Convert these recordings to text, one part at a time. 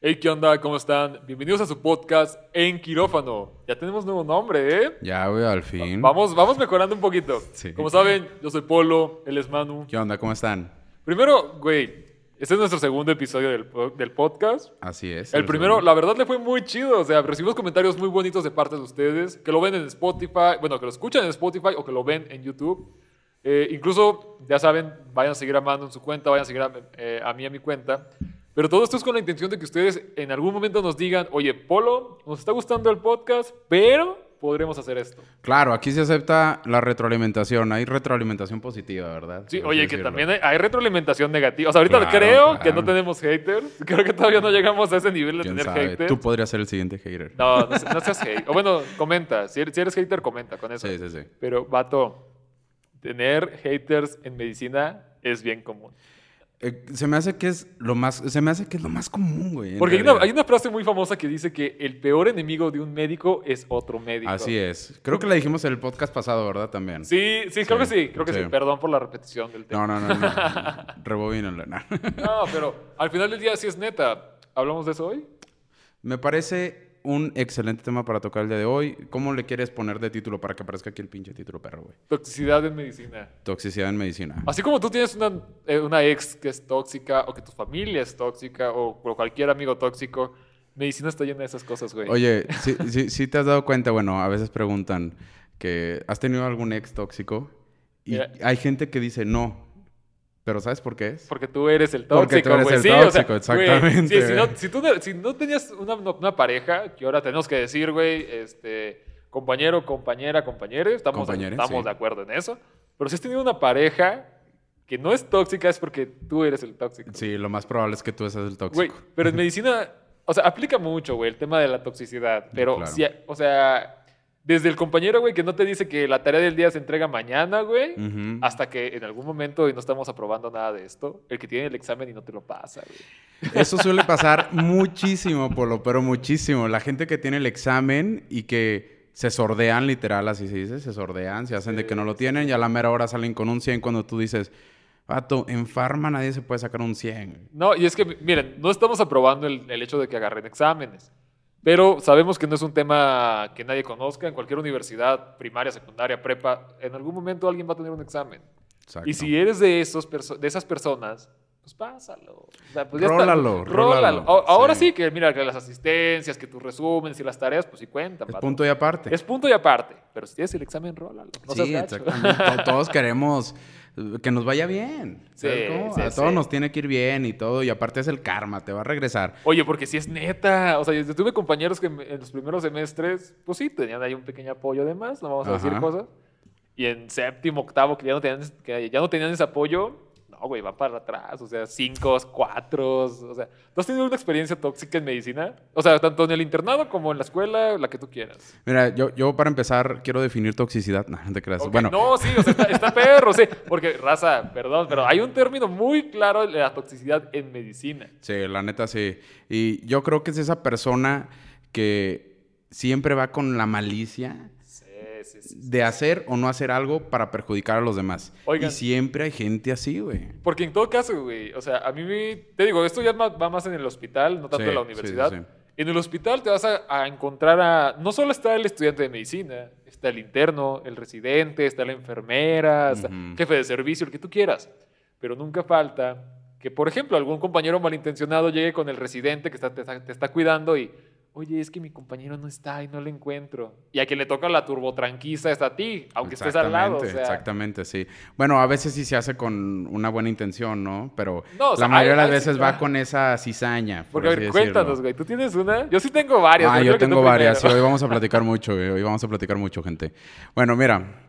Hey, ¿qué onda? ¿Cómo están? Bienvenidos a su podcast En Quirófano. Ya tenemos nuevo nombre, ¿eh? Ya, güey, al fin. Vamos, vamos mejorando un poquito. Sí. Como saben, yo soy Polo, él es Manu. ¿Qué onda? ¿Cómo están? Primero, güey, este es nuestro segundo episodio del, del podcast. Así es. El primero, segundo. la verdad, le fue muy chido. O sea, recibimos comentarios muy bonitos de parte de ustedes, que lo ven en Spotify, bueno, que lo escuchan en Spotify o que lo ven en YouTube. Eh, incluso, ya saben, vayan a seguir a Mando en su cuenta, vayan a seguir a, eh, a mí a mi cuenta. Pero todo esto es con la intención de que ustedes en algún momento nos digan, oye, Polo, nos está gustando el podcast, pero podremos hacer esto. Claro, aquí se acepta la retroalimentación. Hay retroalimentación positiva, ¿verdad? Sí, Por oye, que también hay, hay retroalimentación negativa. O sea, ahorita Claro, creo que claro. no tenemos haters. Creo que todavía no llegamos a ese nivel de ¿Quién tener sabe? haters. Tú podrías ser el siguiente hater. No, no, no seas hate. O bueno, comenta. Si eres, si eres hater, comenta con eso. Sí, sí, sí. Pero, vato, tener haters en medicina es bien común. Eh, se me hace que es lo más, se me hace que es lo más común, güey. Porque hay una, realidad. hay una frase muy famosa que dice que el peor enemigo de un médico es otro médico. Así es. Creo que la dijimos en el podcast pasado, ¿verdad? También. Sí, sí, creo que Sí, sí, creo que sí. sí. Perdón por la repetición del tema. No, no, no. no. Rebobínalo, no. No, pero al final del día sí es neta. ¿Hablamos de eso hoy? Me parece un excelente tema para tocar el día de hoy. ¿Cómo le quieres poner de título para que aparezca aquí el pinche título perro, güey? Toxicidad en medicina. Toxicidad en medicina. Así como tú tienes una, eh, una ex que es tóxica, o que tu familia es tóxica, o, cualquier amigo tóxico, medicina está llena de esas cosas, güey. Oye, sí, sí, sí te has dado cuenta, bueno, a veces preguntan que ¿has tenido algún ex tóxico? Y Mira. hay gente que dice no, pero ¿sabes por qué es? Porque tú eres el tóxico, Porque tú eres el Sí, o sea, tóxico, exactamente, sí, si, no, si tú si no tenías una, una pareja, que ahora tenemos que decir, güey, este, compañero, compañera, compañere, estamos, Compañere, estamos sí. de acuerdo en eso. Pero si has tenido una pareja que no es tóxica, es porque tú eres el tóxico. Sí, lo más probable es que tú seas el tóxico. Güey, pero en medicina, o sea, aplica mucho, güey, el tema de la toxicidad. Pero, claro. si- o sea, desde el compañero, güey, que no te dice que la tarea del día se entrega mañana, güey, hasta que en algún momento, y no estamos aprobando nada de esto, el que tiene el examen y no te lo pasa, güey. Eso suele pasar muchísimo, Polo, pero muchísimo. La gente que tiene el examen y que se sordean, literal, así se dice, se sordean, se hacen de que no lo tienen y a la mera hora salen con un 100 cuando tú dices, vato, en farma nadie se puede sacar un 100. güey". No, y es que, miren, no estamos aprobando el, el hecho de que agarren exámenes. Pero sabemos que no es un tema que nadie conozca. En cualquier universidad, primaria, secundaria, prepa, en algún momento alguien va a tener un examen. Exacto. Y si eres de, esos de esas personas, pues pásalo. O sea, pues ya está. Rólalo, rólalo, Ahora sí. sí. que, mira, que las asistencias, que tus resúmenes y las tareas, pues sí cuentan. Es punto y aparte. Es punto y aparte. Pero si tienes el examen, rólalo. No sí, exactamente. To- Todos queremos que nos vaya bien. ¿sabes Sí, sí, a todos sí. nos tiene que ir bien y todo. Y aparte es el karma, te va a regresar. Oye, porque si es neta. O sea, yo tuve compañeros que en los primeros semestres, pues sí, tenían ahí un pequeño apoyo de más, no vamos a decir Ajá. cosas. Y en séptimo, octavo, que ya no tenían, que ya no tenían ese apoyo, no, güey, va para atrás. O sea, cinco, cuatro. O sea, ¿tú has tenido una experiencia tóxica en medicina? O sea, tanto en el internado como en la escuela, la que tú quieras. Mira, yo, yo para empezar quiero definir toxicidad. No, no te creas. Bueno, No, sí, o sea, está, está perro, sí. Porque, raza, perdón, pero hay un término muy claro de la toxicidad en medicina. Sí, la neta sí. Y yo creo que es esa persona que siempre va con la malicia Sí, sí, sí. de hacer o no hacer algo para perjudicar a los demás. Oigan. Y siempre hay gente así, güey. Porque en todo caso, güey, o sea, a mí, me- te digo, esto ya va más en el hospital, no tanto en la universidad. En el hospital te vas a, a encontrar a... No solo está el estudiante de medicina, está el interno, el residente, está la enfermera, está Ujú. jefe de servicio, el que tú quieras. Pero nunca falta que, por ejemplo, algún compañero malintencionado llegue con el residente que está, te, está- te está cuidando y... Oye, es que mi compañero no está y no lo encuentro. Y a quien le toca la turbotranquisa está a ti, aunque estés al lado. O Exactamente, sea, Exactamente, sí. Bueno, a veces sí se hace con una buena intención, ¿no? Pero No, o sea, la mayoría hay- de las veces va con esa cizaña. por Porque, a ver, cuéntanos, güey. ¿Tú tienes una? Yo sí tengo varias. Ah, yo tengo varias. Sí, hoy vamos a platicar mucho, güey. Hoy vamos a platicar mucho, gente. Bueno, mira.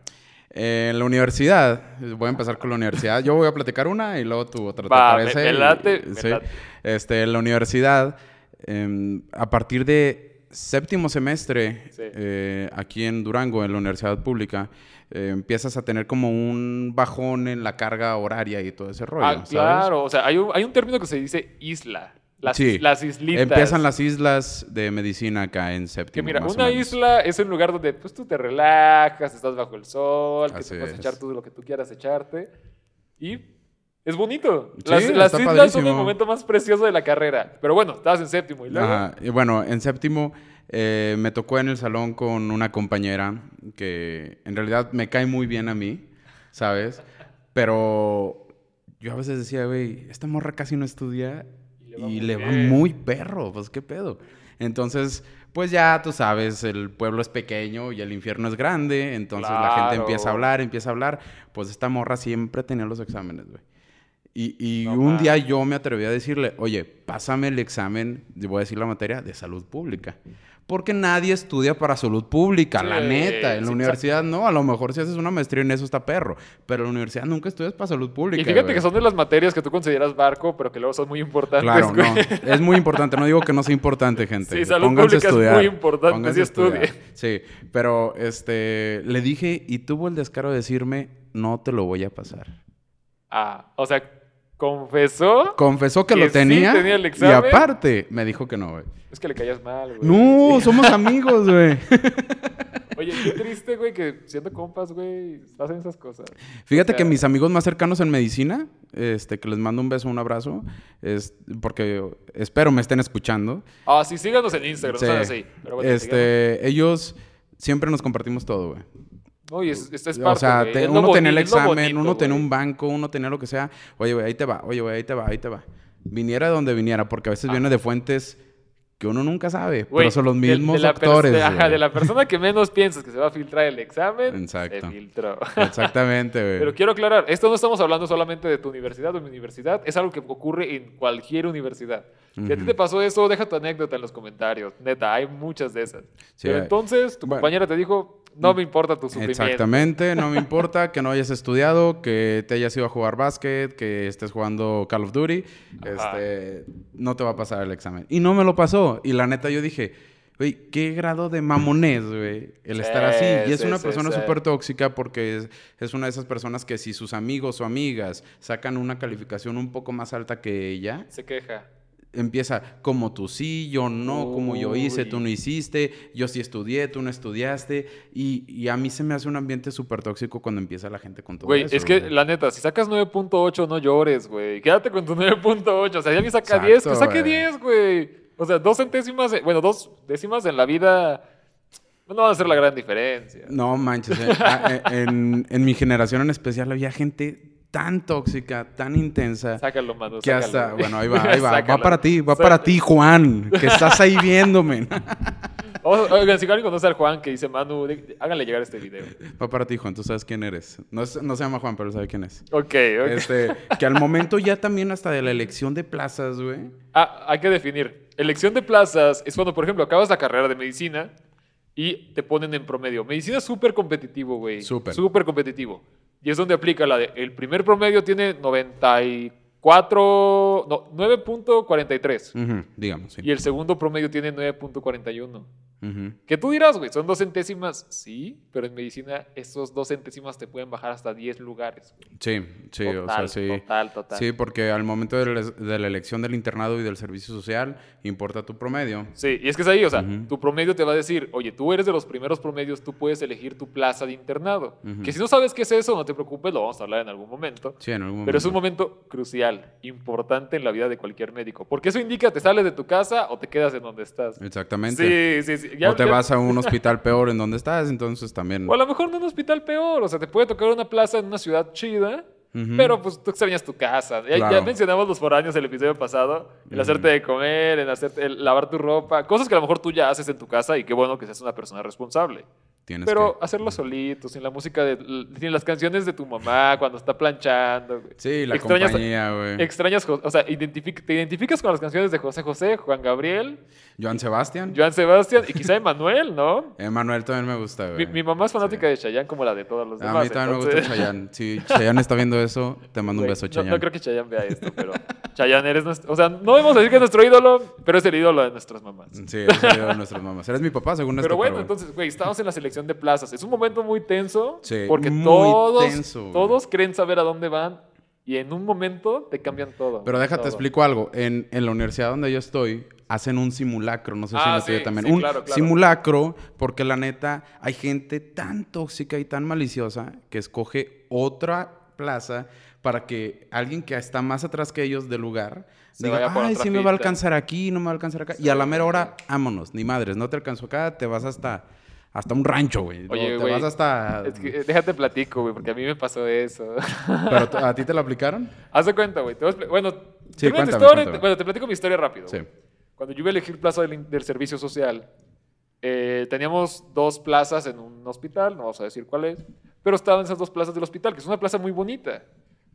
eh, en la universidad, voy a empezar con la universidad. Yo voy a platicar una y luego tú otra. ¿te me- parece? me late, me Sí. late. Este, en la universidad, em, a partir de séptimo semestre, Sí. eh, aquí en Durango, en la universidad pública, eh, empiezas a tener como un bajón en la carga horaria y todo ese rollo. Ah, ¿sabes? claro. O sea, hay un, hay un término que se dice isla. Las, Sí. las islitas. Empiezan las islas de medicina acá en séptimo. Que mira, una isla es un lugar donde pues tú te relajas, estás bajo el sol, que Así te puedes es. echar tú lo que tú quieras echarte. Y Es bonito. Sí, las las está islas son el padrísimo. momento más precioso de la carrera. Pero bueno, estabas en séptimo y luego. Ajá. Y bueno, en séptimo eh, me tocó en el salón con una compañera que en realidad me cae muy bien a mí, ¿sabes? Pero yo a veces decía, güey, esta morra casi no estudia Y y le le va va, muy bien". muy perro, pues qué pedo. Entonces, pues ya tú sabes, el pueblo es pequeño y el infierno es grande, entonces la gente empieza a hablar, empieza a hablar. Pues esta morra siempre tenía los exámenes, güey. Y, y No un día yo me atreví a decirle, oye, pásame el examen, voy a decir la materia, de salud pública. Porque nadie estudia para salud pública, la neta. En la sí, universidad no, a lo mejor si haces una maestría en eso está perro. Pero en la universidad nunca estudias para salud pública. Y fíjate güey. que son de las materias que tú consideras barco, pero que luego son muy importantes. Claro, güey. no. Es muy importante. No digo que no sea importante, gente. Sí, salud Pónganse pública es estudiar. muy importante, Pónganse estudiar. estudie. Sí, pero este, le dije y tuvo el descaro de decirme, no te lo voy a pasar. Ah, o sea, confesó. Confesó que, Que lo sí tenía, y aparte me dijo que no, güey. Es que le caías mal, güey. No, somos amigos, güey. Oye, qué triste, güey, que siendo compas, güey, hacen esas cosas. Fíjate O sea- que mis amigos más cercanos en medicina, este, que les mando un beso, un abrazo, es porque espero me estén escuchando. Ah, sí, síganos en Instagram, Sí. sean así. Pero bueno, síganos. este, ellos siempre nos compartimos todo, güey. No, y es, es o parte, sea, te- uno tenía el examen, bonito, uno tenía un banco, uno tenía lo que sea. Oye, güey, ahí te va, oye, güey, ahí te va, ahí te va. Viniera de donde viniera, porque a veces Ah. viene de fuentes que uno nunca sabe, Güey, pero son los de- mismos de de- ajá, güey. de la persona que menos piensas que se va a filtrar el examen, Exacto. se filtró. Exactamente, güey. Pero quiero aclarar, esto no estamos hablando solamente de tu universidad o mi universidad, es algo que ocurre en cualquier universidad. Si a ti te pasó eso, deja tu anécdota en los comentarios. Neta, hay muchas de esas. Sí, Pero entonces, tu Bueno. compañera te dijo, no me importa tu sufrimiento. Exactamente, no me importa que no hayas estudiado, que te hayas ido a jugar básquet, que estés jugando Call of Duty, este, no te va a pasar el examen. Y no me lo pasó. Y la neta yo dije, güey, qué grado de mamonés, güey, el Sí, estar así. Y es sí, una sí, persona súper tóxica porque es, es una de esas personas que si sus amigos o amigas sacan una calificación un poco más alta que ella, Se queja. Empieza como tú sí, yo no, como yo hice, tú no hiciste, yo sí estudié, tú no estudiaste. Y, y a mí se me hace un ambiente súper tóxico cuando empieza la gente con todo Güey, eso. es que güey. la neta, si sacas 9.8, no llores, güey. Quédate con tu 9.8. O sea, si alguien saca Exacto, 10, que saque güey. 10, güey. O sea, dos centésimas, eh, bueno, dos décimas en la vida no van a hacer la gran diferencia. No manches, eh, ah, eh, en, en mi generación en especial había gente tan tóxica, tan intensa. Sácalo, mano. Que sácalo, hasta, bueno, ahí va, ahí va. Va para ti, va para ti, Juan, que estás ahí viéndome. Oigan, si alguien conoce al Juan que dice Manu, háganle llegar este video. Va para ti, Juan, tú sabes quién eres. No, es- no se llama Juan, pero sabe quién es. Ok, ok. Este, que al momento ya también hasta de la elección de plazas, güey. Ah, hay que definir. Elección de plazas es cuando, por ejemplo, acabas la carrera de medicina y te ponen en promedio. Medicina es súper competitivo, güey. Súper. Súper competitivo. Y es donde aplica la de, el primer promedio tiene 94, no, 9.43. Ujú, digamos, sí. Y el segundo promedio tiene 9.41. Ujú. ¿Qué tú dirás, güey? ¿Son dos centésimas? Sí, pero en medicina esos dos centésimas te pueden bajar hasta 10 lugares. güey. Sí, sí, o sea, sí. Total, total. Sí, porque al momento de la, de la elección del internado y del servicio social, importa tu promedio. Sí, y es que es ahí, o sea, tu promedio te va a decir, oye, tú eres de los primeros promedios, tú puedes elegir tu plaza de internado. Que si no sabes qué es eso, no te preocupes, lo vamos a hablar en algún momento. Sí, en algún Pero es un momento. momento crucial, importante en la vida de cualquier médico. Porque eso indica, te sales de tu casa o te quedas en donde estás. Exactamente. Sí, sí, sí. Ya- o te ya- vas a un hospital peor en donde estás, entonces también. O a lo mejor no un hospital peor, o sea, te puede tocar una plaza en una ciudad chida, pero pues tú extrañas tu casa. Ya, ya Claro. mencionamos los foráneos el episodio pasado, el hacerte de comer, el, hacerte, el lavar tu ropa, cosas que a lo mejor tú ya haces en tu casa y qué bueno que seas una persona responsable. Tienes Pero que- hacerlo solito, sin la música, de, sin las canciones de tu mamá cuando está planchando. güey. Sí, la extrañas- compañía, güey. Extrañas, o sea, identific- te identificas con las canciones de José José, Juan Gabriel, Joan Sebastián. Joan Sebastián y quizá Emanuel, ¿no? Emanuel también me gusta, güey. mi mamá es fanática Sí. de Chayanne como la de todos los A demás. mí también entonces- me gusta Chayanne. Si Chayanne está viendo eso, te mando un beso, no- Chayanne. No, creo que Chayanne vea esto, pero Chayanne eres nuestro... O sea, no a decir que es nuestro ídolo, pero es el ídolo de nuestras mamás. Sí, eres el ídolo de nuestras mamás. Eres mi papá, según esto. Pero bueno, entonces, güey, estamos en la selección de plazas. Es un momento muy tenso Sí, porque muy todos, tenso, todos creen saber a dónde van y en un momento te cambian todo. Pero déjate, todo. explico algo. En, en la universidad donde yo estoy, hacen un simulacro. No sé si Ah, tuya sí, también. sí, un claro, claro. simulacro, porque la neta, hay gente tan tóxica y tan maliciosa que escoge otra plaza para que alguien que está más atrás que ellos del lugar Se diga, ay, sí me va a finta". alcanzar aquí, no me va a alcanzar acá. Y a la mera hora, vámonos, ni madres, no te alcanzó acá, te vas hasta, hasta un rancho, güey. Oye, te güey, vas hasta... Es que, eh, déjate platico, güey, porque a mí me pasó eso. ¿Pero a ti te lo aplicaron? Haz de cuenta, güey. te voy a expli- Bueno, Sí, cuéntame, historia, cuéntame. te- bueno, te platico mi historia rápido. Sí. Cuando yo iba a elegir plaza del, del servicio social, eh, teníamos dos plazas en un hospital, no vamos a decir cuál es, pero estaban esas dos plazas del hospital, que es una plaza muy bonita.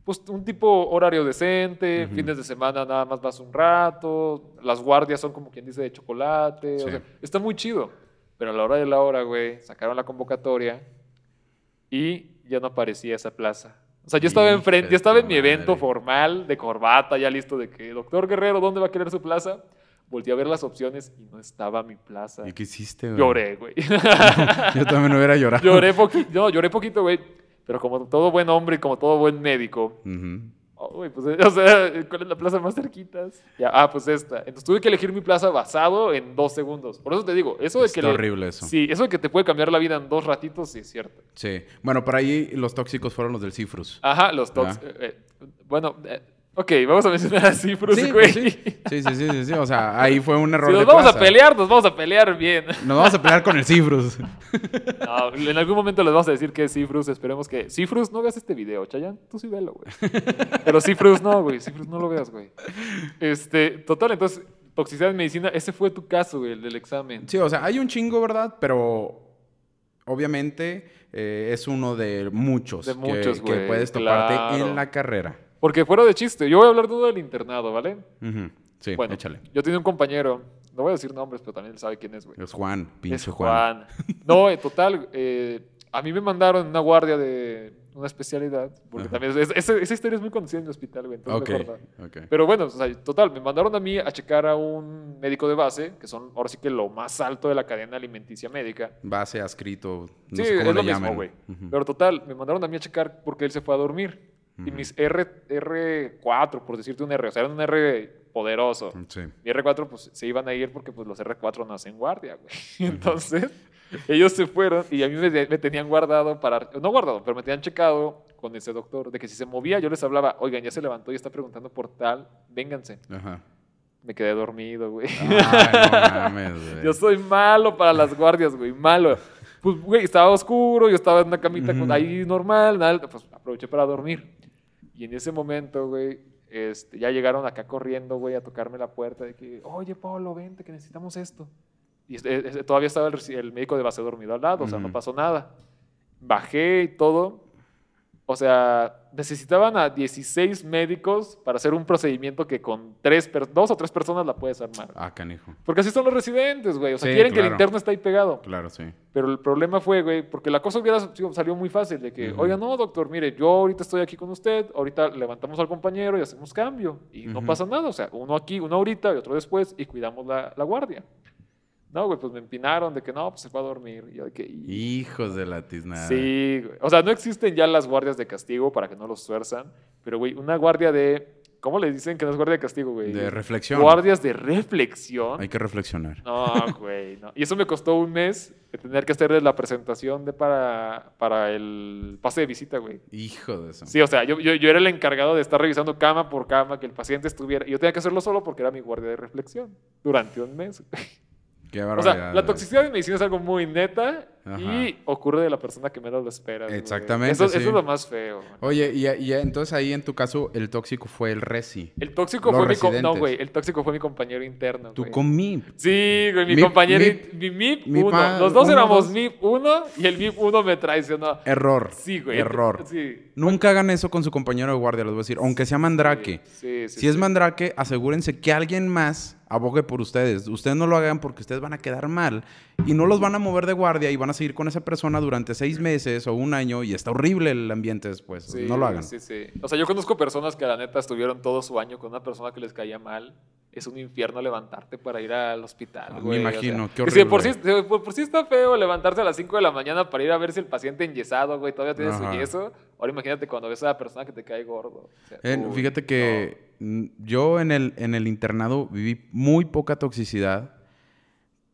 Pues un tipo horario decente, fines de semana nada más vas un rato, las guardias son como quien dice de chocolate, Sí. o sea, está muy chido. Pero a la hora de la hora, güey, sacaron la convocatoria y ya no aparecía esa plaza. O sea, yo estaba enfrente, yo estaba en mi evento formal de corbata, ya listo de que, doctor Guerrero, ¿dónde va a querer su plaza? Volteé a ver las opciones y no estaba mi plaza. ¿Y qué hiciste, güey? Lloré, güey. Yo también hubiera llorado. lloré poquito, no, lloré poquito, güey. Pero como todo buen hombre y como todo buen médico, Ujú. Oh, güey, pues, o sea, ¿cuál es la plaza más cerquitas? Ya, ah, pues esta. Entonces tuve que elegir mi plaza basado en dos segundos. Por eso te digo, eso de que... Está le- horrible eso. Sí, eso de que te puede cambiar la vida en dos ratitos, sí es cierto. Sí. Bueno, por ahí los tóxicos fueron los del Cifrus. Ajá, los. Ah. eh, eh, bueno, eh, ok, vamos a mencionar así, Bruce, sí, güey. pues sí. sí, sí, sí, sí, sí. O sea, ahí fue un error Si nos de vamos plaza. a pelear, nos vamos a pelear bien. Nos vamos a pelear con el Cifrus. No, en algún momento les vamos a decir que es Cifrus. Esperemos que. Cifrus, no veas este video, Chayan. Tú sí velo, güey. Pero Cifrus no, güey. Cifrus no lo veas, güey. Este, total, entonces, toxicidad en medicina, ese fue tu caso, güey, el del examen. Sí, o sea, hay un chingo, ¿verdad? Pero obviamente eh, es uno de muchos, De que- puedes toparte claro. en la carrera. Porque fuera de chiste, yo voy a hablar de uno del internado, ¿vale? Sí, bueno, échale. yo tenía un compañero, no voy a decir nombres, pero también él sabe quién es, güey. Es Juan, pinche Es Juan. Juan. No, en total, eh, a mí me mandaron una guardia de una especialidad, porque Ajá. también es- esa, esa historia es muy conocida en el hospital, güey. entonces Ok, mejor no. ok. Pero bueno, o sea, total, me mandaron a mí a checar a un médico de base, que son ahora sí que lo más alto de la cadena alimenticia médica. Base, adscrito, no sí, sé cómo es lo mismo, güey. Ujú. Pero total, me mandaron a mí a checar porque él se fue a dormir. Y mis R, R4, por decirte un R, o sea, era un R poderoso. Sí. Mi R4 pues se iban a ir porque pues los R4 no hacen guardia, güey. Entonces, ellos se fueron y a mí me, me tenían guardado para, no guardado, pero me tenían checado con ese doctor de que si se movía yo les hablaba, oigan, ya se levantó y está preguntando por tal, vénganse. Ajá. Me quedé dormido, güey. Ay, no mames, güey. Yo soy malo para las guardias, güey, malo. Pues, güey, estaba oscuro, yo estaba en una camita con, Ujú. ahí normal, nada, pues aproveché para dormir. Y en ese momento, güey, este, ya llegaron acá corriendo, güey, a tocarme la puerta de que, oye, Pablo, vente, que necesitamos esto. Y todavía estaba el, el médico de base dormido al lado, o sea, no pasó nada. Bajé y todo. O sea, necesitaban a 16 médicos para hacer un procedimiento que con tres, dos o tres personas la puedes armar. Ah, canijo. Porque así son los residentes, güey. O sea, Sí, quieren que el claro. interno esté ahí pegado. Claro, sí. Pero el problema fue, güey, porque la cosa hubiera salió muy fácil de que, Ujú. oiga, no, doctor, mire, yo ahorita estoy aquí con usted, ahorita levantamos al compañero y hacemos cambio. Y no Ujú. pasa nada. O sea, uno aquí, uno ahorita y otro después y cuidamos la, la guardia. No, güey, pues me empinaron de que no, pues se fue a dormir. Y yo de que, "Y- Hijos de la tiznada. Sí, güey. O sea, no existen ya las guardias de castigo para que no los tuerzan. Pero, güey, una guardia de. ¿Cómo le dicen que no es guardia de castigo, güey? De reflexión. Guardias de reflexión. Hay que reflexionar. No, güey, no. Y eso me costó un mes de tener que hacerles la presentación de para, para el pase de visita, güey. Hijo de eso. Sí, o sea, yo, yo, yo era el encargado de estar revisando cama por cama, que el paciente estuviera. Y yo tenía que hacerlo solo porque era mi guardia de reflexión durante un mes. Qué O sea, la toxicidad en medicina es algo muy neta Ajá. y ocurre de la persona que menos lo espera. Exactamente, Eso, sí. eso es lo más feo. man. Oye, y, y entonces ahí en tu caso el tóxico fue el Resi. El tóxico Los fue mi... co- No, residentes. güey, el tóxico fue mi compañero interno. Tú güey. con MIP. Sí, güey, mi MIP, compañero, MIP, mi MIP MIP 1. a- Los dos uno, éramos dos. MIP 1 y el MIP 1 me traicionó. Error. Sí, güey. Error. Sí. Nunca hagan eso con su compañero de guardia, les voy a decir. Aunque sea mandrake. Sí, sí, si es mandrake, asegúrense que alguien más abogue por ustedes. Ustedes no lo hagan porque ustedes van a quedar mal y no los van a mover de guardia y van a seguir con esa persona durante seis meses o un año y está horrible el ambiente después. Sí, no lo hagan. Sí, sí. O sea, yo conozco personas que la neta estuvieron todo su año con una persona que les caía mal. Es un infierno levantarte para ir al hospital, Ah, me o imagino, sea, qué y si por, sí, horrible. de por, por sí está feo levantarse a las 5 de la mañana para ir a ver si el paciente enyesado, güey, todavía tiene Ajá. su yeso. Ahora imagínate cuando ves a la persona que te cae gordo. O sea, Eh, uy, fíjate que yo en el, en el internado viví muy poca toxicidad,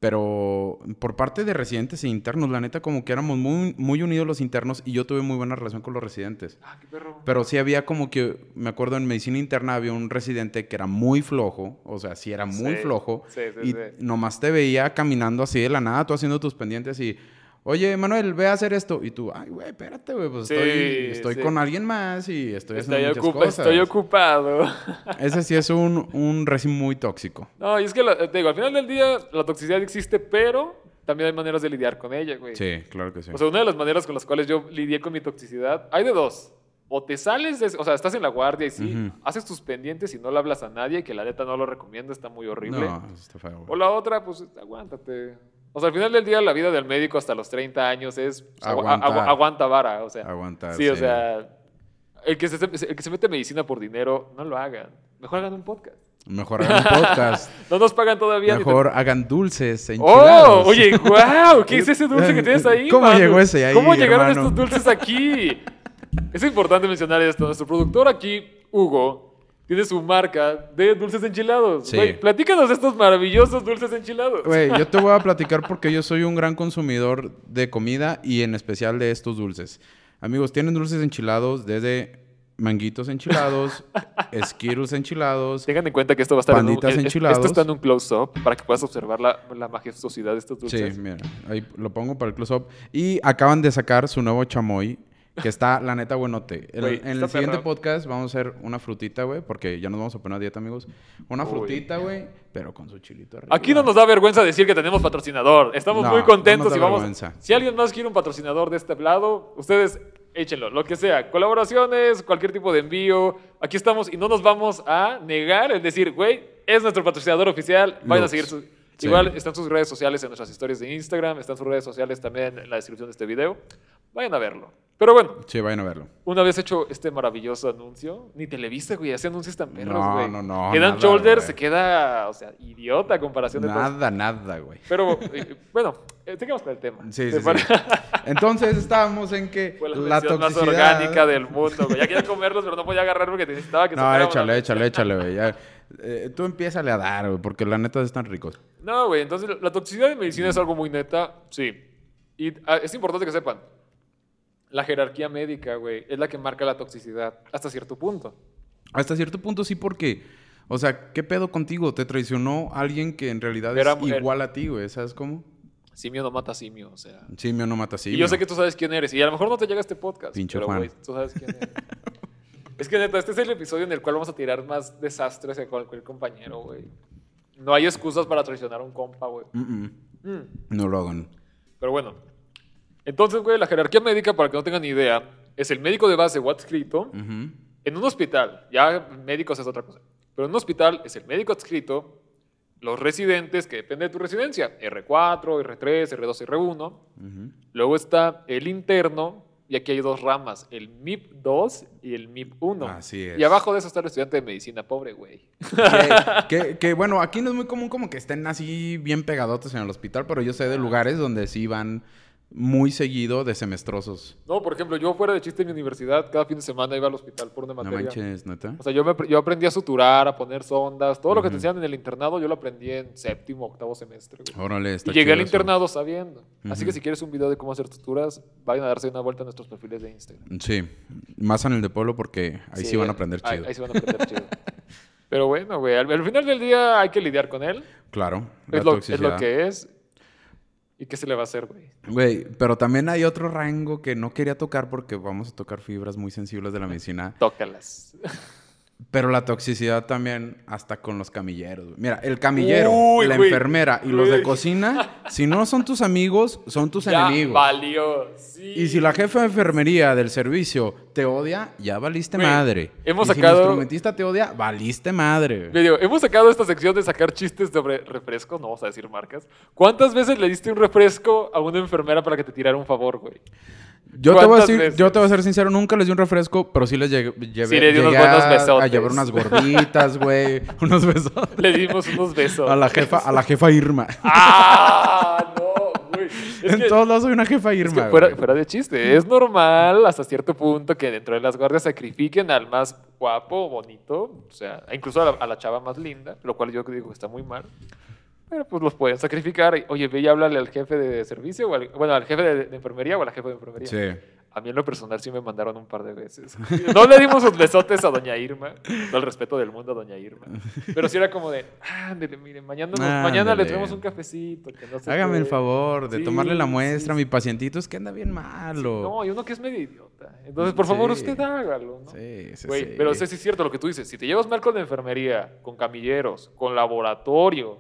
Pero por parte de residentes e internos, la neta, como que éramos muy, muy unidos los internos y yo tuve muy buena relación con los residentes. Ah, qué perro. Pero sí había como que, me acuerdo en medicina interna había un residente que era muy flojo, o sea, sí era muy Sí, flojo. sí, sí, y sí. nomás te veía caminando así de la nada, tú haciendo tus pendientes y, oye, Manuel, ve a hacer esto. Y tú, ay, güey, espérate, güey, pues Sí, estoy, estoy sí. con alguien más y estoy Estoy, haciendo muchas ocupa- cosas. estoy ocupado. Ese sí es un, un régimen muy tóxico. No, y es que, te digo, al final del día la toxicidad existe, pero también hay maneras de lidiar con ella, güey. Sí, claro que sí. O sea, una de las maneras con las cuales yo lidié con mi toxicidad, hay de dos. O te sales, de- o sea, estás en la guardia y sí, haces tus pendientes y no le hablas a nadie, que la neta no lo recomiendo, está muy horrible. no, está feo, güey. O la otra, pues aguántate. O sea, al final del día, la vida del médico hasta los 30 años es pues, agua- Aguantar. agua- aguanta vara. O sea, Aguantar, Sí, o sí. sea, el que, se, el que se mete medicina por dinero, no lo hagan. Mejor hagan un podcast. Mejor hagan un podcast. No nos pagan todavía. te- Mejor hagan dulces enchilados. ¡Oh! Oye, wow, ¿qué es ese dulce que tienes ahí? ¿Cómo mano? llegó ese ahí, ¿Cómo llegaron hermano? estos dulces aquí? Es importante mencionar esto. Nuestro productor aquí, Hugo, tiene su marca de dulces enchilados. Sí. Güey, platícanos de estos maravillosos dulces enchilados. Güey, yo te voy a platicar porque yo soy un gran consumidor de comida y en especial de estos dulces. Amigos, tienen dulces enchilados desde manguitos enchilados, esquiros enchilados. Tengan en cuenta que esto va a estar Panditas en un, es- enchilados. Esto está en un close-up para que puedas observar la, la majestuosidad de estos Sí, dulces. mira, ahí lo pongo para el close-up. Y acaban de sacar su nuevo chamoy, que está, la neta, buenote. El- Güey, en el siguiente perro. podcast vamos a hacer una frutita, güey, porque ya nos vamos a poner a dieta, amigos. Una Uy. frutita, güey, pero con su chilito arriba. Aquí no nos da vergüenza decir que tenemos patrocinador. Estamos No, muy no contentos nos da y vamos. vergüenza. Si alguien más quiere un patrocinador de este lado, ustedes échenlo, lo que sea. Colaboraciones, cualquier tipo de envío. Aquí estamos y no nos vamos a negar el decir, güey, es nuestro patrocinador oficial. Vayan a Lux. seguir su. Sí. Igual están sus redes sociales en nuestras historias de Instagram, están sus redes sociales también en la descripción de este video. Vayan a verlo. Pero bueno, Sí, vayan a verlo. una vez hecho este maravilloso anuncio, ni Televisa, güey, hace anuncios tan perros, No, güey. no, no, Quedan nada, Shoulder se queda, o sea, idiota a comparación de todos. Nada, nada, güey. Pero, eh, bueno, eh, sigamos con el tema. Sí, ¿Te sí, sí. Entonces estábamos en que Fue la, la mención más toxicidad... orgánica del mundo, güey. Ya quería comerlos, pero no podía agarrar porque necesitaba que No, sacara échale, échale, échale, güey. ya. Eh, tú empiézale a dar, güey, porque la neta están ricos. No, güey, entonces la toxicidad en medicina es algo muy neta, sí. Y ah, es importante que sepan, la jerarquía médica, güey, es la que marca la toxicidad hasta cierto punto. Hasta cierto punto sí, porque... O sea, ¿qué pedo contigo? Te traicionó alguien que en realidad Era es mujer. igual a ti, güey. ¿Sabes cómo? Simio no mata simio, o sea. Simio no mata simio. Y yo sé que tú sabes quién eres. Y a lo mejor no te llega este podcast. Pinche pero, Juan. güey, tú sabes quién eres. es que neta, este es el episodio en el cual vamos a tirar más desastres a cualquier compañero, güey. No hay excusas para traicionar a un compa, güey. Mm, mm. Mm. No lo hagan. Pero bueno. Entonces, güey, la jerarquía médica, para que no tengan ni idea, es el médico de base o adscrito en un hospital. Ya médicos es otra cosa. Pero en un hospital es el médico adscrito, los residentes, que depende de tu residencia, R4, R3, R2, R1. Ujú. Luego está el interno, y aquí hay dos ramas, el MIP 2 y el MIP 1. Así es. Y abajo de eso está el estudiante de medicina, pobre güey. que, que- que, bueno, aquí no es muy común como que estén así bien pegadotes en el hospital, pero yo sé de lugares donde sí van muy seguido de semestrosos. No, por ejemplo, yo fuera de chiste en mi universidad, cada fin de semana iba al hospital por una No materia. manches, neta. O sea, yo, me, yo aprendí a suturar, a poner sondas, todo lo que te enseñan en el internado, yo lo aprendí en séptimo, octavo semestre. güey. Órale, Y está llegué al eso. internado sabiendo. Así que si quieres un video de cómo hacer suturas, vayan a darse una vuelta a nuestros perfiles de Instagram. Sí, más en el de pueblo porque ahí sí, van a aprender ahí- chido. Ahí, sí van a aprender chido. Pero bueno, güey, al, al final del día hay que lidiar con él. Claro, la Es lo, es lo que es. ¿Y qué se le va a hacer, güey? Güey, pero también hay otro rango que no quería tocar porque vamos a tocar fibras muy sensibles de la medicina. Tócalas. Pero la toxicidad también hasta con los camilleros. güey. Mira, el camillero, Uy, la güey. enfermera y los de cocina, si no son tus amigos, son tus Ya enemigos. valió. Sí. Y si la jefa de enfermería del servicio te odia, ya valiste Güey, madre. hemos y si el instrumentista te odia, valiste madre. Le digo, hemos sacado esta sección de sacar chistes sobre refresco, no vamos a decir marcas. ¿Cuántas veces le diste un refresco a una enfermera para que te tirara un favor, güey? Yo te, voy a ¿Cuántas decir, veces? yo te voy a ser sincero, nunca les di un refresco, pero sí les llegué, llevé, Sí, le di unos buenos besotes. a llevar unas gorditas, güey, unos besos. Le dimos unos besos. A la jefa, a la jefa Irma. ¡Ah! No, güey. En que- todos lados soy una jefa Es Irma. que fuera, de chiste, es normal hasta cierto punto que dentro de las guardias sacrifiquen al más guapo bonito, o sea, incluso a la, a la chava más linda, lo cual yo digo que está muy mal. Pero pues los pueden sacrificar. Oye, ve y háblale al jefe de servicio, o al- bueno, al jefe de, de enfermería o a la jefe de enfermería. Sí. A mí en lo personal sí me mandaron un par de veces. No le dimos sus besotes a doña Irma, todo el respeto del mundo a doña Irma. Pero sí era como de, ándele, mire, mañana, nos- mañana le traemos un cafecito. Que no sé Hágame el qué". favor de Sí, tomarle la sí, muestra a mi pacientito. Es que anda bien malo. No, y uno que es medio idiota. Entonces, por favor, usted hágalo, ¿no? Sí, sí, pero sí, sí es cierto lo que tú dices. Si te llevas mal con la enfermería, con camilleros, con laboratorio,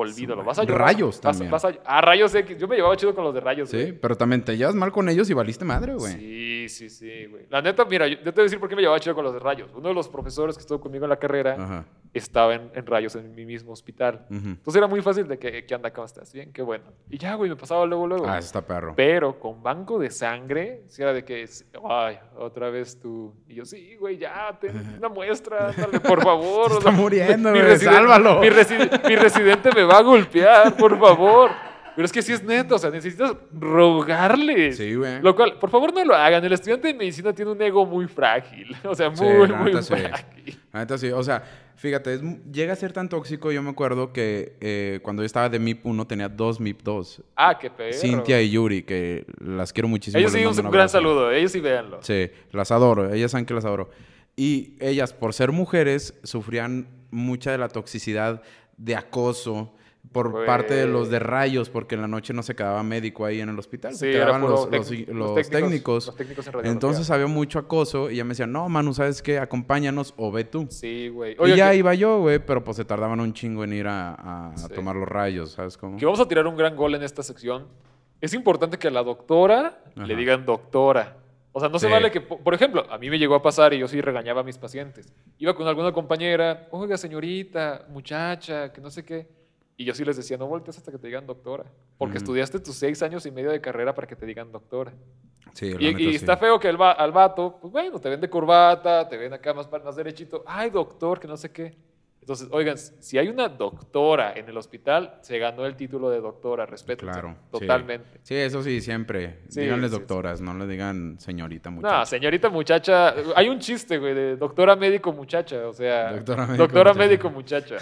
olvídalo. Vas a llorar. Rayos Vas- también. vas a- ah, rayos X. Yo me llevaba chido con los de rayos, Sí, güey. pero también te llevas mal con ellos y valiste madre, güey. Sí, sí, sí, güey. La neta, mira, yo, yo te voy a decir por qué me llevaba chido con los de rayos. Uno de los profesores que estuvo conmigo en la carrera Ajá. estaba en, en rayos en mi mismo hospital. Ujú. Entonces era muy fácil de que, ¿qué onda? ¿Cómo estás? Bien, qué bueno. Y ya, güey, me pasaba luego, luego. Ah, está perro. Pero con banco de sangre, si era de que, ay, otra vez tú. Y yo, sí, güey, ya, ten una muestra, ándale, por favor. Se o está sea, muriendo, mi güey, sálvalo. Mi, residen- mi residente me va a golpear, por favor. Pero es que sí es neto, o sea, necesitas rogarle. Sí, güey. Lo cual, por favor, no lo hagan. El estudiante de medicina tiene un ego muy frágil. O sea, Sí, muy, la muy neta, sí. frágil. Neta sí, o sea, fíjate, es llega a ser tan tóxico. Yo me acuerdo que eh, cuando yo estaba de MIP 1 tenía dos MIP 2. Ah, qué pedo. Cintia y Yuri, que las quiero muchísimo. Ellos sí, un, gran abrazo. saludo. Ellos sí, véanlo. Sí, las adoro. Ellas saben que las adoro. Y ellas, por ser mujeres, sufrían mucha de la toxicidad de acoso por parte de los de rayos, porque en la noche no se quedaba médico ahí en el hospital. Sí, se quedaban los, técnicos- técnicos. los técnicos en radiología. Entonces había mucho acoso y ella me decía, no, Manu, ¿sabes qué? Acompáñanos o ve tú. Sí, güey. y ya que, iba yo, güey, pero pues se tardaban un chingo en ir a, a- a Sí. tomar los rayos, ¿sabes cómo? que vamos a tirar un gran gol en esta sección. Es importante que a la doctora Ajá. le digan doctora. O sea, no se Sí. vale que, po- por ejemplo, a mí me llegó a pasar y yo sí regañaba a mis pacientes. Iba con alguna compañera, oiga, señorita, muchacha, que no sé qué. Y yo sí les decía, no voltees hasta que te digan doctora. Porque estudiaste tus seis años y medio de carrera para que te digan doctora. Sí, Y, y sí. está feo que el va- al vato, pues bueno, te ven de corbata, te ven acá más, más derechito. Ay, doctor, que no sé qué. Entonces, oigan, si hay una doctora en el hospital, se ganó el título de doctora, respeto. Claro. Totalmente. Sí, eso sí, siempre. Sí, Díganles sí, sí. doctoras, no le digan señorita muchacha. No, señorita muchacha, hay un chiste, güey, de doctora médico muchacha, o sea, Doctora médico doctora muchacha. médico muchacha.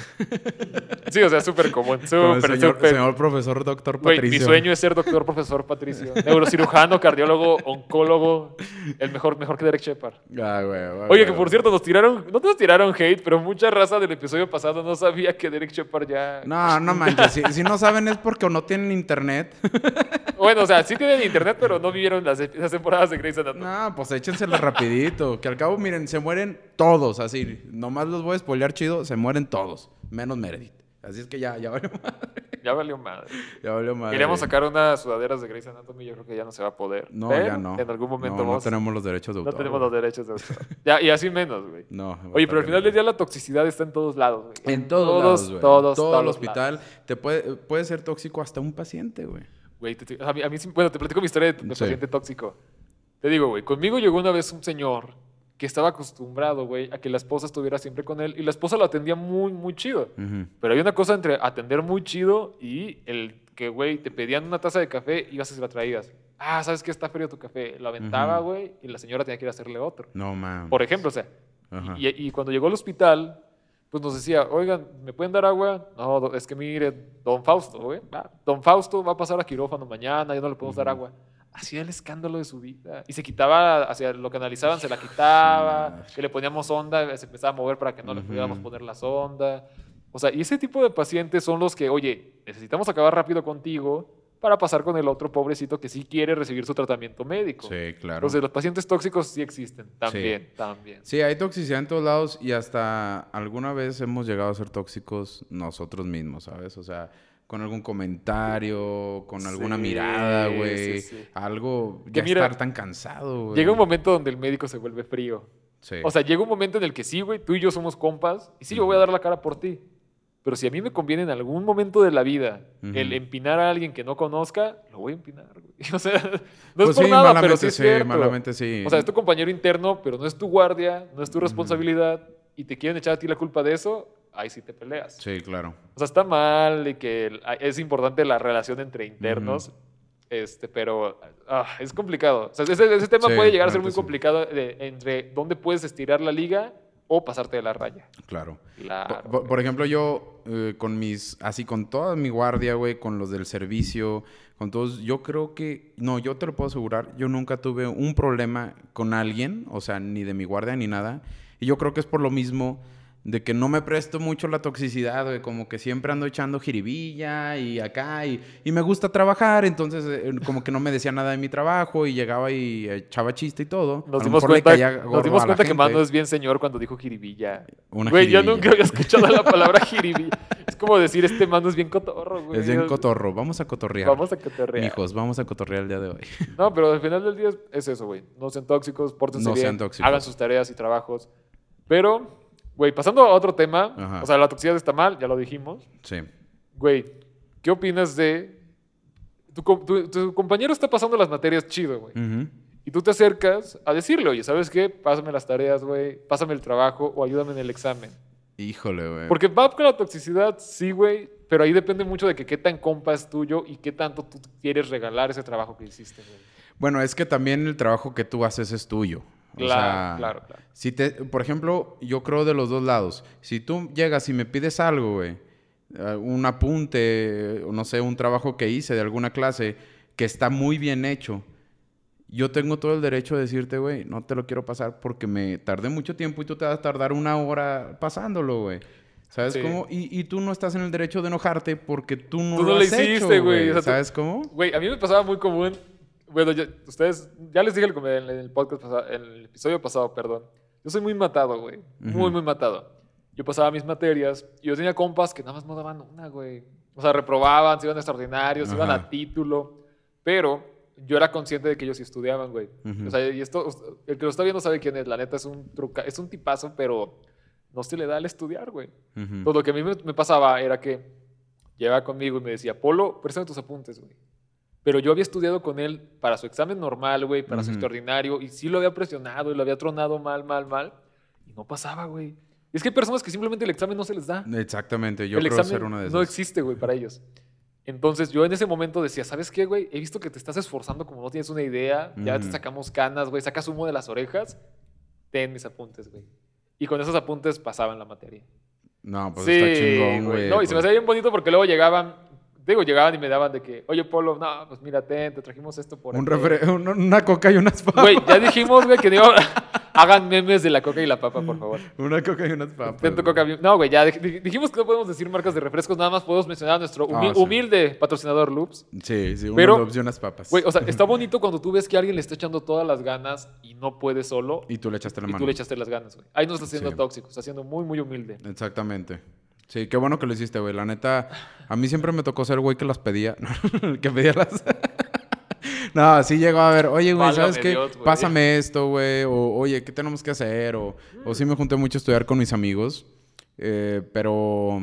Sí, o sea, súper común, súper, señor, súper. señor profesor doctor Güey, Patricio. mi sueño es ser doctor, profesor Patricio, neurocirujano, cardiólogo, oncólogo, el mejor, mejor que Derek Shepard. Ah, güey, güey, Oye, güey, que por cierto, nos tiraron, no nos tiraron hate, pero mucha raza del episodio pasado no sabía que Derek Shepard ya... No, no manches. si, si no saben es porque no tienen internet. Bueno, o sea, sí tienen internet, pero no vivieron las, las temporadas de Grey's Anatomy. No, pues échensela rapidito. Que al cabo, miren, se mueren todos así. Nomás los voy a spoilear chido. Se mueren todos. Menos Meredith. Así es que ya, ya valió madre. Ya valió madre. Ya valió madre. Queríamos sacar unas sudaderas de Grey's Anatomy, yo creo que ya no se va a poder. No, Pero ya no. En algún momento no, no vamos- tenemos los derechos de no autor. tenemos güey. los derechos de autor. ya, y así menos, güey. No. Oye, pero al final del día la toxicidad está en todos lados, güey. En todos, todos, lados, güey. todos, Todo todos el lados. hospital te puede, puede ser tóxico hasta un paciente, güey. Güey, te- a mí, a mí bueno, te platico mi historia de, de Sí. paciente tóxico. Te digo, güey, conmigo llegó una vez un señor que estaba acostumbrado, güey, a que la esposa estuviera siempre con él y la esposa lo atendía muy, muy chido. Pero hay una cosa entre atender muy chido y el que, güey, te pedían una taza de café y ibas y se la traías. Ah, ¿sabes qué? Está frío tu café. La aventaba, güey, y la señora tenía que ir a hacerle otro. No, man. Por ejemplo, o sea, y, y cuando llegó al hospital, pues nos decía, oigan, ¿me pueden dar agua? No, es que mire, don Fausto, güey, don Fausto va a pasar a quirófano mañana, ya no le podemos dar agua. Hacía el escándalo de su vida. Y se quitaba, hacia lo que analizaban, se la quitaba, que le poníamos sonda, se empezaba a mover para que no le pudiéramos poner la sonda. O sea, y ese tipo de pacientes son los que, oye, necesitamos acabar rápido contigo para pasar con el otro pobrecito que sí quiere recibir su tratamiento médico. Sí, claro. Entonces, los pacientes tóxicos sí existen, también, también. Sí, hay toxicidad en todos lados y hasta alguna vez hemos llegado a ser tóxicos nosotros mismos, ¿sabes? O sea, con algún comentario, con alguna Sí, mirada, güey. sí, sí. Algo, Que ya mira, estar tan cansado, güey. Llega un momento donde el médico se vuelve frío. Sí. O sea, llega un momento en el que sí, güey, tú y yo somos compas, y sí, yo voy a dar la cara por ti. Pero si a mí me conviene en algún momento de la vida el empinar a alguien que no conozca, lo voy a empinar, güey. O sea, no Pues es por sí, nada, pero sí es cierto. malamente sí. O sea, es tu compañero interno, pero no es tu guardia, no es tu responsabilidad, y te quieren echar a ti la culpa de eso, ahí sí te peleas. Sí, claro. O sea, está mal y que es importante la relación entre internos, este, pero ah, es complicado. O sea, ese, ese tema Sí, puede llegar a ser muy sí. complicado de- entre dónde puedes estirar la liga o pasarte de la raya. Claro. Claro. Por, por- por ejemplo, yo eh, con mis, así con toda mi guardia, güey, con los del servicio, con todos, yo creo que, no, yo te lo puedo asegurar, yo nunca tuve un problema con alguien, o sea, ni de mi guardia ni nada. Y yo creo que es por lo mismo de que no me presto mucho la toxicidad, güey, como que siempre ando echando jiribilla y acá, y, y me gusta trabajar, entonces eh, como que no me decía nada de mi trabajo y llegaba y echaba chiste y todo. Nos dimos cuenta, nos dimos cuenta que. Mando es bien señor cuando dijo jiribilla. Una Güey, yo jiribilla. nunca había escuchado la palabra jiribilla. Es como decir, este mando es bien cotorro, güey. Es bien cotorro. Vamos a cotorrear. Vamos a cotorrear. Mijos, vamos a cotorrear el día de hoy. No, pero al final del día es, es eso, güey. No sean tóxicos, pórtense No bien, sean tóxicos. hagan sus tareas y trabajos. Pero, güey, pasando a otro tema, Ajá. o sea, la toxicidad está mal, ya lo dijimos. Sí. Güey, ¿qué opinas de... Tu, com- tu- tu compañero está pasando las materias chido, güey. Y tú te acercas a decirle, oye, ¿sabes qué? Pásame las tareas, güey. Pásame el trabajo o ayúdame en el examen. Híjole, güey. Porque va con la toxicidad, sí, güey. Pero ahí depende mucho de que qué tan compa es tuyo y qué tanto tú quieres regalar ese trabajo que hiciste, güey. Bueno, es que también el trabajo que tú haces es tuyo. O Claro, sea, claro, claro. Si te, por ejemplo, yo creo de los dos lados. Si tú llegas y me pides algo, güey, eh, un apunte, o no sé, un trabajo que hice de alguna clase que está muy bien hecho, yo tengo todo el derecho de decirte, güey, no te lo quiero pasar porque me tardé mucho tiempo y tú te vas a tardar una hora pasándolo, güey. ¿Sabes Sí. cómo? Y, y tú no estás en el derecho de enojarte porque tú no Tú lo no lo has hiciste, hecho, güey. güey. O sea, tú- ¿Sabes cómo? Güey, a mí me pasaba muy común. Bueno, ya, ustedes, ya les dije en el, el podcast pasado, en el episodio pasado, perdón. Yo soy muy matado, güey. Muy, Ujú. muy matado. Yo pasaba mis materias y yo tenía compas que nada más no daban una, güey. O sea, reprobaban, se iban a extraordinarios, se iban a título. Pero yo era consciente de que ellos sí estudiaban, güey. Ujú. O sea, y esto, el que lo está viendo sabe quién es. La neta es un truca, es un tipazo, pero no se le da al estudiar, güey. Ujú. Todo lo que a mí me, me pasaba era que llegaba conmigo y me decía, Polo, préstame tus apuntes, güey. Pero yo había estudiado con él para su examen normal, güey, para su extraordinario, y sí lo había presionado y lo había tronado mal, mal, mal, y no pasaba, güey. Es que hay personas que simplemente el examen no se les da. Exactamente, yo el creo examen ser una de esas. no existe, güey, para ellos. Entonces yo en ese momento decía, ¿sabes qué, güey? He visto que te estás esforzando como no tienes una idea, ya te sacamos canas, güey, sacas humo de las orejas, ten mis apuntes, güey. Y con esos apuntes pasaban la materia. No, pues sí, está chingón, güey. No, y se me pues. hacía bien bonito porque luego llegaban, digo, llegaban y me daban de que, oye, Polo, no, pues mira, ten, te trajimos esto por Un aquí". refre- un- una coca y unas papas. Güey, ya dijimos, güey, que no, hagan memes de la coca y la papa, por favor. Una coca y unas papas. Güey. coca. No, güey, ya dij- dijimos que no podemos decir marcas de refrescos, nada más podemos mencionar a nuestro Ah, sí. humilde patrocinador Loops. Sí, sí, Pero- lobs y unas papas. Güey, o sea, está bonito cuando tú ves que alguien le está echando todas las ganas y no puede solo y tú le echaste la y mano. tú le echaste las ganas, güey. Ahí no está siendo Sí. tóxico, está siendo muy, muy humilde. Exactamente. Sí, qué bueno que lo hiciste, güey. La neta, a mí siempre me tocó ser güey que las pedía. que pedía las... no, sí llegó a ver, oye, güey, ¿sabes qué? Dios, güey. Pásame esto, güey. O, oye, ¿qué tenemos que hacer? O, o sí me junté mucho a estudiar con mis amigos. Eh, pero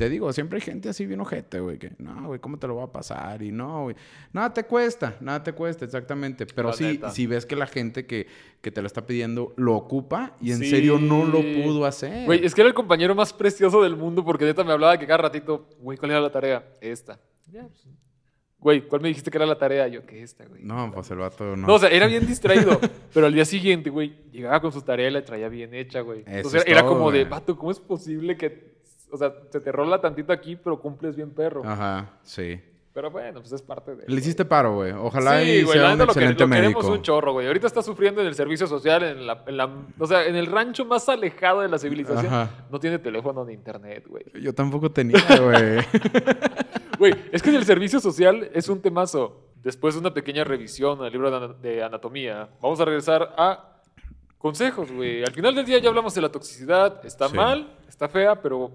te digo, siempre hay gente así bien ojete, güey. Que, no, güey, ¿cómo te lo va a pasar? Y no, güey. Nada te cuesta, nada te cuesta, exactamente. Pero sí, si ves que la gente que, que te lo está pidiendo lo ocupa y en Sí. serio no lo pudo hacer. Güey, es que era el compañero más precioso del mundo porque neta me hablaba que cada ratito, güey, ¿cuál era la tarea? Esta. Ya, pues. Güey, ¿cuál me dijiste que era la tarea? Yo, que esta, güey. No, pues el vato no. No, o sea, era bien distraído. pero al día siguiente, güey, llegaba con su tarea y la traía bien hecha, güey. Eso Entonces es era todo, como de, vato, ¿cómo es posible que, o sea, se te rola tantito aquí, pero cumples bien perro? Ajá, sí. Pero bueno, pues es parte de. Le hiciste paro, güey. Ojalá sí, y güey, sea un lo, que- excelente lo queremos médico. un chorro, güey. Ahorita está sufriendo en el servicio social, en la, en la- o sea, en el rancho más alejado de la civilización. Ajá. No tiene teléfono ni internet, güey. Yo tampoco tenía, güey. Güey, es que en el servicio social es un temazo. Después de una pequeña revisión al libro de ana- de anatomía, vamos a regresar a consejos, güey. Al final del día ya hablamos de la toxicidad. Está Sí. mal, está fea, pero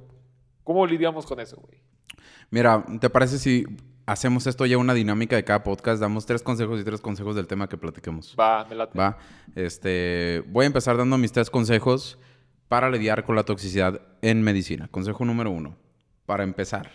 ¿cómo lidiamos con eso, güey? Mira, ¿te parece si hacemos esto ya una dinámica de cada podcast? Damos tres consejos y tres consejos del tema que platiquemos. Va, me late. Va. Este, voy a empezar dando mis tres consejos para lidiar con la toxicidad en medicina. Consejo número uno. Para empezar,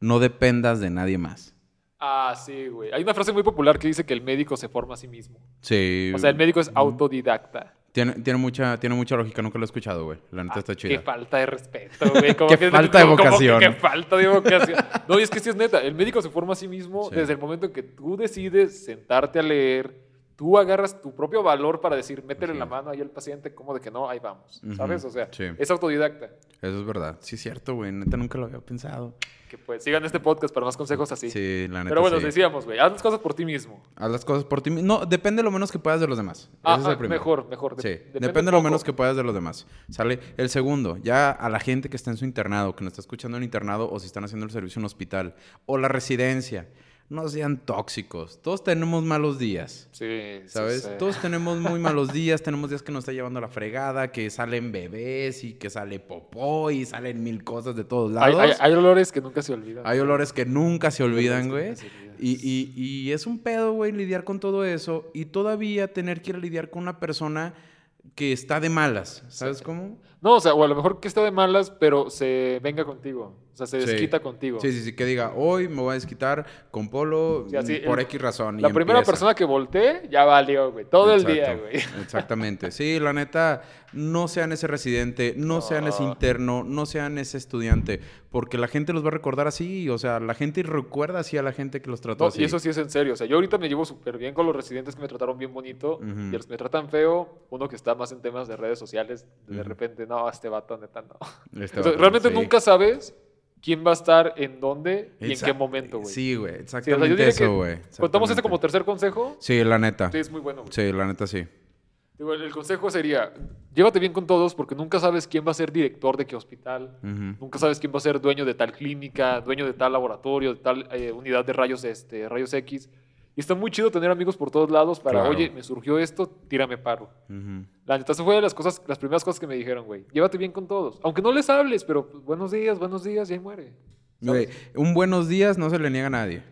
no dependas de nadie más. Ah, sí, güey. Hay una frase muy popular que dice que el médico se forma a sí mismo. Sí. O sea, el médico es autodidacta. Tiene, tiene, mucha, tiene mucha lógica, nunca lo he escuchado, güey. La neta está Ah, Qué chida. falta de respeto, güey. Qué que- falta de vocación. Qué falta de vocación. No, y es que sí es neta. El médico se forma a sí mismo Sí. desde el momento en que tú decides sentarte a leer, tú agarras tu propio valor para decir, métele Sí. la mano ahí al paciente, como de que no, ahí vamos, ¿sabes? O sea, sí. es autodidacta. Eso es verdad. Sí, es cierto, güey. Neta nunca lo había pensado. Que pues sigan este podcast para más consejos así. Sí, la neta. Pero bueno, sí. decíamos, güey, haz las cosas por ti mismo. Haz las cosas por ti mismo. No, depende lo menos que puedas de los demás. Ah, Ese es el ah, primero. mejor, mejor. Sí, Dep- depende, lo menos que puedas de los demás. Sale el segundo, ya a la gente que está en su internado, que nos está escuchando en internado o si están haciendo el servicio en un hospital o la residencia, no sean tóxicos. Todos tenemos malos días. Sí, ¿Sabes? sí. Todos tenemos muy malos días, tenemos días que nos está llevando la fregada, que salen bebés y que sale popó y salen mil cosas de todos lados. hay- hay olores que nunca se olvidan. Hay olores que nunca se olvidan, güey. Y, y- y es un pedo, güey, lidiar con todo eso y todavía tener que ir a lidiar con una persona que está de malas. ¿Sabes Sí. cómo? No, o sea, o a lo mejor que está de malas, pero se venga contigo. O sea, se Sí. desquita contigo. Sí, sí, sí, que diga, hoy me voy a desquitar con Polo Sí, así, por el- X razón. La primera empieza. persona que voltee ya valió, güey. Todo el día, güey. Exactamente. Sí, la neta, no sean ese residente, no sean ese No. interno, no sean ese estudiante, porque la gente los va a recordar así, o sea, la gente recuerda así a la gente que los trató No, así. y eso sí es en serio. O sea, yo ahorita me llevo súper bien con los residentes que me trataron bien bonito. Y los que me tratan feo, uno que está más en temas de redes sociales, de Ujú. repente, no, este vato, neta, no. Este vato, realmente sí. nunca sabes quién va a estar en dónde y en qué momento, güey. Sí, güey, Sí, o sea, exactamente eso, güey. Contamos este exactamente. como tercer consejo. Sí, la neta. Sí, es muy bueno, güey. Sí, la neta sí. Digo, el consejo sería, llévate bien con todos porque nunca sabes quién va a ser director de qué hospital. Nunca sabes quién va a ser dueño de tal clínica, dueño de tal laboratorio, de tal eh, unidad de rayos, este, rayos X. Y está muy chido tener amigos por todos lados para, Claro. oye, me surgió esto, tírame paro. Ujú. La neta, fue de las cosas, las primeras cosas que me dijeron, güey. Llévate bien con todos. Aunque no les hables, pero pues, buenos días, buenos días, y ahí muere. Güey, un buenos días no se le niega a nadie.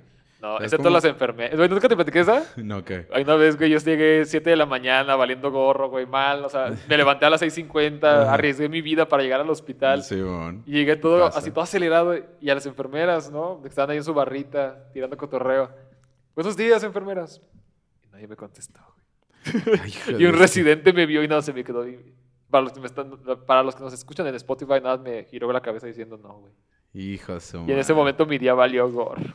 No, ¿sabes excepto cómo? las enfermeras. Güey, ¿Nunca te platiqué esa? No, ¿qué? Hay una vez, güey, yo llegué 7 de la mañana valiendo gorro, güey, mal. O sea, me levanté a las 6.50, Ajá. arriesgué mi vida para llegar al hospital. Simón. Y llegué todo Pasa. así, todo acelerado. Y a las enfermeras, ¿no? Que estaban ahí en su barrita, tirando cotorreo. Buenos días, enfermeras. Y nadie me contestó, güey. Ay, Y un de- residente me vio y nada, se me quedó. y- Para los, que me están, para los que nos escuchan en Spotify, nada, me giró la cabeza diciendo no, güey. Hijo de su Y en ese momento mi día valió gorro.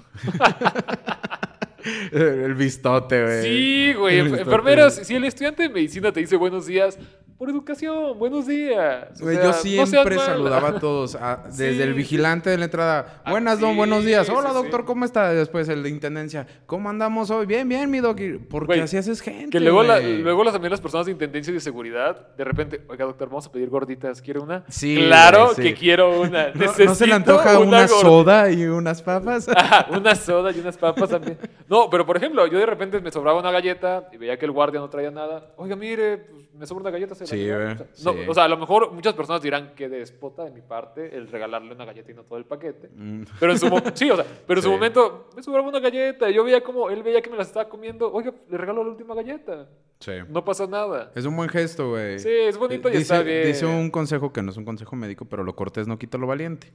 El vistote, güey. Sí, güey. Enfermeras, si el estudiante de medicina te dice buenos días, por educación, buenos días. O Güey, sea, yo siempre saludaba a todos, a- desde Sí, el vigilante de la entrada. Ah, Buenas, don, buenos días. Hola, sí. doctor, ¿cómo está? Después el de intendencia. ¿Cómo andamos hoy? Bien, bien, mi doc. Porque así haces gente. Que luego, la- luego también las personas de intendencia y de seguridad, de repente, oiga, doctor, vamos a pedir gorditas, ¿quiere una? Sí, Claro que quiero una. ¿No, no se le antoja una, soda y unas papas? Ajá, una soda y unas papas también. No, pero por ejemplo, yo de repente me sobraba una galleta y veía que el guardia no traía nada. Oiga, mire, pues, me sobra una galleta. Se la Sí, güey, O sea, no, sí. o sea, a lo mejor muchas personas dirán que despota de mi parte el regalarle una galleta y no todo el paquete. Mm, Pero en su, mo- sí, o sea, pero en su momento me sobraba una galleta. y Yo veía como él veía que me las estaba comiendo. Oiga, le regalo la última galleta. sí. No pasa nada. Es un buen gesto, güey. Sí, es bonito y dice, está bien. Dice un consejo que no es un consejo médico, pero lo cortés no quita lo valiente.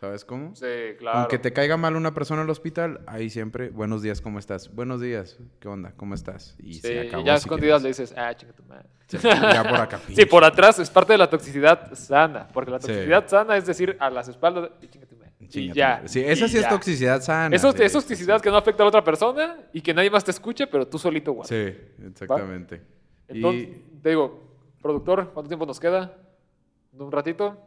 ¿Sabes cómo? Sí, claro. Aunque te caiga mal una persona en el hospital, ahí siempre, buenos días, ¿cómo estás? Buenos días, ¿qué onda? ¿Cómo estás? Y Sí, se acabó. y ya si escondidas quieres. le dices, ah, chinga tu madre. Sí, ya por acá. Sí, por atrás es parte de la toxicidad sana. Porque la Sí. toxicidad sana es decir, a las espaldas, y chinga tu madre. Y ya. Sí, esa sí es toxicidad sana. Eso sí, es toxicidad que no afecta a la otra persona y que nadie más te escuche, pero tú solito guardas. Sí, exactamente. Entonces, Y te digo, productor, ¿cuánto tiempo nos queda? ¿Un ratito?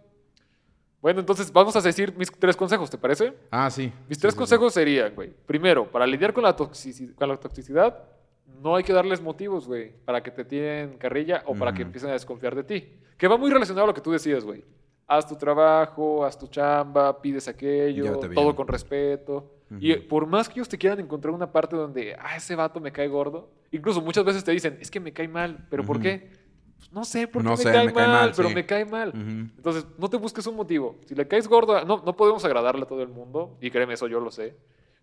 Bueno, entonces vamos a decir mis tres consejos, ¿te parece? Ah, sí. Mis Sí, tres sí, sí. consejos serían, güey. Primero, para lidiar con la, toxici- con la toxicidad, no hay que darles motivos, güey, para que te tienen carrilla o para que empiecen a desconfiar de ti. Que va muy relacionado a lo que tú decías, güey. Haz tu trabajo, haz tu chamba, pides aquello, todo con respeto. Y por más que ellos te quieran encontrar una parte donde, ah, ese vato me cae gordo, incluso muchas veces te dicen, es que me cae mal, ¿pero por qué? No sé por qué No me, sé, cae, me cae mal, mal, pero sí. me cae mal. Entonces, no te busques un motivo. Si le caes gordo, no, no podemos agradarle a todo el mundo, y créeme, eso yo lo sé,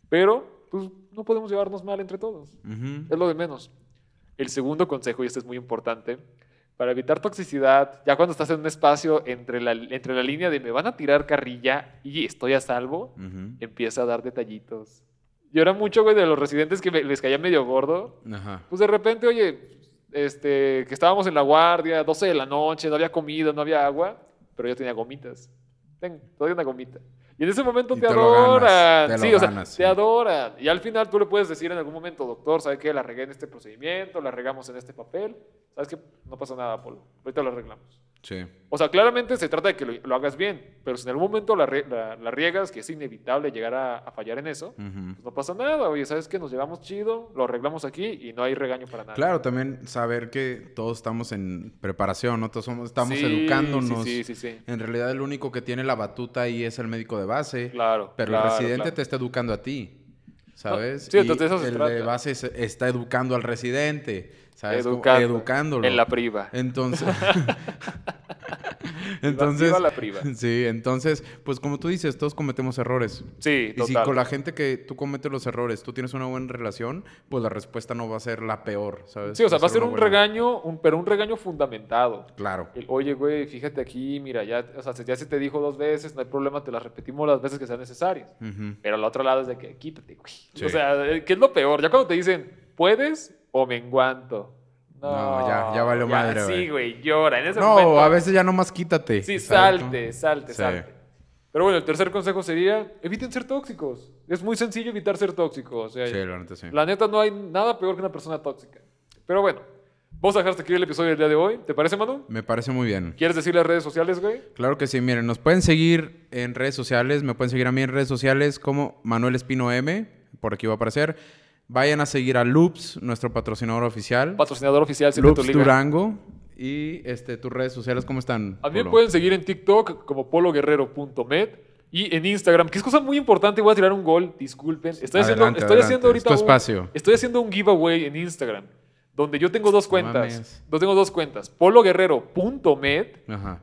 pero pues no podemos llevarnos mal entre todos. Es lo de menos. El segundo consejo, y este es muy importante, para evitar toxicidad, ya cuando estás en un espacio entre la, entre la línea de me van a tirar carrilla y estoy a salvo, empieza a dar detallitos. Yo era mucho, güey, de los residentes que me- les caía medio gordo. Pues de repente, oye, este, que estábamos en la guardia, 12 de la noche, no había comida, no había agua, pero yo tenía gomitas. Ten, te doy una gomita. Y en ese momento te, te lo ganas, adoran. te sí, o sea, ganas, te sí. adoran. Y al final tú le puedes decir en algún momento, doctor, ¿sabe qué? La regué en este procedimiento, la regamos en este papel. ¿Sabes qué? No pasa nada, Polo. Ahorita lo arreglamos. Sí. O sea, claramente se trata de que lo, lo hagas bien, pero si en algún momento la, la- la riegas, que es inevitable llegar a, a fallar en eso, pues no pasa nada. Oye, ¿sabes qué? Nos llevamos chido, lo arreglamos aquí y no hay regaño para nada. Claro, también saber que todos estamos en preparación, ¿no? Todos somos, estamos Sí, educándonos. Sí, sí, sí. sí. En realidad el único que tiene la batuta ahí es el médico de base. Claro. Pero claro, el residente claro. te está educando a ti, ¿sabes? sí, entonces eso se el trata. de base se- está educando al residente, ¿sabes? Educando. Educándolo. En la priva. Entonces... Entonces... viva la priva. Sí, entonces, pues como tú dices, todos cometemos errores. Sí, Y si total. con la gente que tú cometes los errores, tú tienes una buena relación, pues la respuesta no va a ser la peor, ¿sabes? Sí, o sea, va a ser un buena- regaño, un, pero un regaño fundamentado. Claro. El, Oye, güey, fíjate aquí, mira, ya, o sea, ya se te dijo dos veces, no hay problema, te las repetimos las veces que sean necesarias. Ujú. Pero al otro lado es de que quítate, güey. Sí. O sea, eh, ¿qué es lo peor? Ya cuando te dicen, ¿puedes o me enguanto? No, No, ya- ya valió madre, Sí, güey. llora. En ese No, momento. a veces ya nomás quítate. Sí, salte, salte, Sí. salte. Pero bueno, el tercer consejo sería, eviten ser tóxicos. Es muy sencillo evitar ser tóxicos. O sea, Sí, la neta sí. la neta no hay nada peor que una persona tóxica. Pero bueno, vamos a dejar hasta aquí el episodio del día de hoy. ¿Te parece, Manu? Me parece muy bien. ¿Quieres decir las redes sociales, güey? Claro que sí, miren, nos pueden seguir en redes sociales, me pueden seguir a mí en redes sociales como Manuel Espino M, por aquí va a aparecer. Vayan a seguir a Loops, nuestro patrocinador oficial. Patrocinador oficial Loops tu liga. Durango. Y este, tus redes sociales, ¿cómo están? A mí me Polo? pueden seguir en TikTok como pologuerrero.med y en Instagram, que es cosa muy importante, voy a tirar un gol, disculpen. Estoy haciendo, estoy adelante, haciendo ahorita es tu un- estoy haciendo un giveaway en Instagram, donde yo tengo dos cuentas. Yo tengo dos cuentas, pologuerrero.med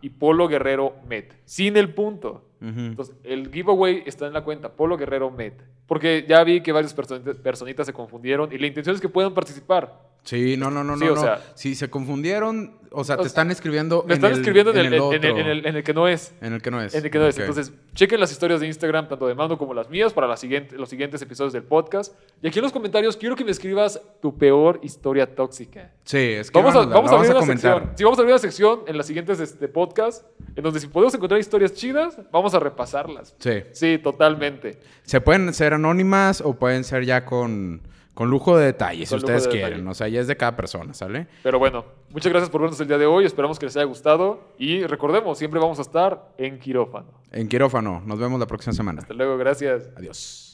y Polo Guerrero Med, sin el punto. Ujú. Entonces, el giveaway está en la cuenta Polo Guerrero Med. Porque ya vi que varias personi- personitas se confundieron y la intención es que puedan participar. Sí, no, no, no, Sí, no. o sea- si se confundieron, o sea, O te están escribiendo Me están el- escribiendo en el, en- otro. en el- en el- en el que no es. En el que no es. En el que no es. Ok. Entonces, chequen las historias de Instagram, tanto de Mando como las mías, para la siguiente- los siguientes episodios del podcast. Y aquí en los comentarios quiero que me escribas tu peor historia tóxica. Sí, es que Vamos a, vamos, vamos a abrir una comentar. sección. Sí, vamos a abrir una sección en las siguientes este, podcast, en donde si podemos encontrar historias chidas, vamos a repasarlas. Sí. Sí, totalmente. Se pueden ser anónimas o pueden ser ya con, con lujo de detalles, Con si de ustedes detalle. quieren. O sea, ya es de cada persona, ¿sale? Pero bueno, muchas gracias por vernos el día de hoy. Esperamos que les haya gustado. Y recordemos, siempre vamos a estar en quirófano. En quirófano. Nos vemos la próxima semana. Hasta luego, gracias. Adiós.